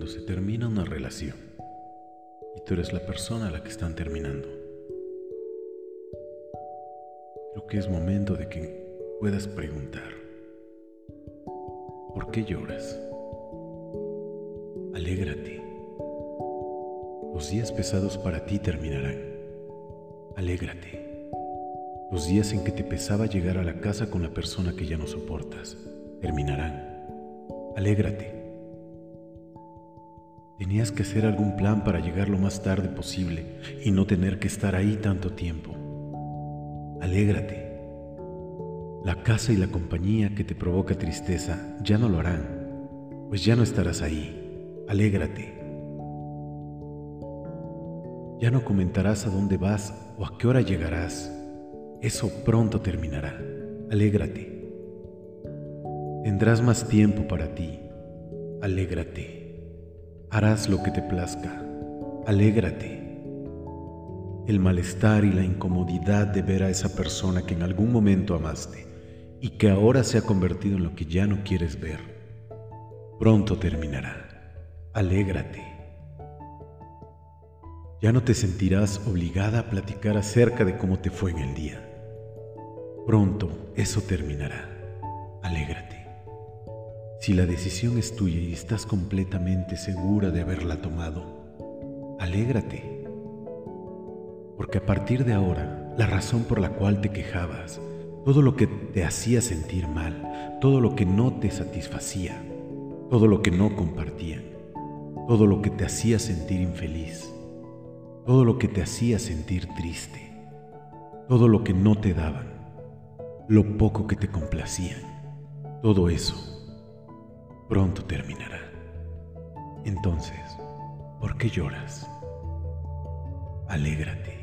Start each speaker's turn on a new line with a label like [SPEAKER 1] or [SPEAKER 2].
[SPEAKER 1] se termina una relación y tú eres la persona a la que están terminando. Creo que es momento de que puedas preguntar, ¿por qué lloras? Alégrate. Los días pesados para ti terminarán. Alégrate. Los días en que te pesaba llegar a la casa con la persona que ya no soportas terminarán. Alégrate. Tenías que hacer algún plan para llegar lo más tarde posible y no tener que estar ahí tanto tiempo. Alégrate. La casa y la compañía que te provoca tristeza ya no lo harán, pues ya no estarás ahí. Alégrate. Ya no comentarás a dónde vas o a qué hora llegarás. Eso pronto terminará. Alégrate. Tendrás más tiempo para ti. Alégrate. Harás lo que te plazca. Alégrate. El malestar y la incomodidad de ver a esa persona que en algún momento amaste y que ahora se ha convertido en lo que ya no quieres ver, pronto terminará. Alégrate. Ya no te sentirás obligada a platicar acerca de cómo te fue en el día. Pronto eso terminará. Alégrate. Si la decisión es tuya y estás completamente segura de haberla tomado, alégrate. Porque a partir de ahora, la razón por la cual te quejabas, todo lo que te hacía sentir mal, todo lo que no te satisfacía, todo lo que no compartían, todo lo que te hacía sentir infeliz, todo lo que te hacía sentir triste, todo lo que no te daban, lo poco que te complacían, todo eso pronto terminará. Entonces, ¿por qué lloras? Alégrate.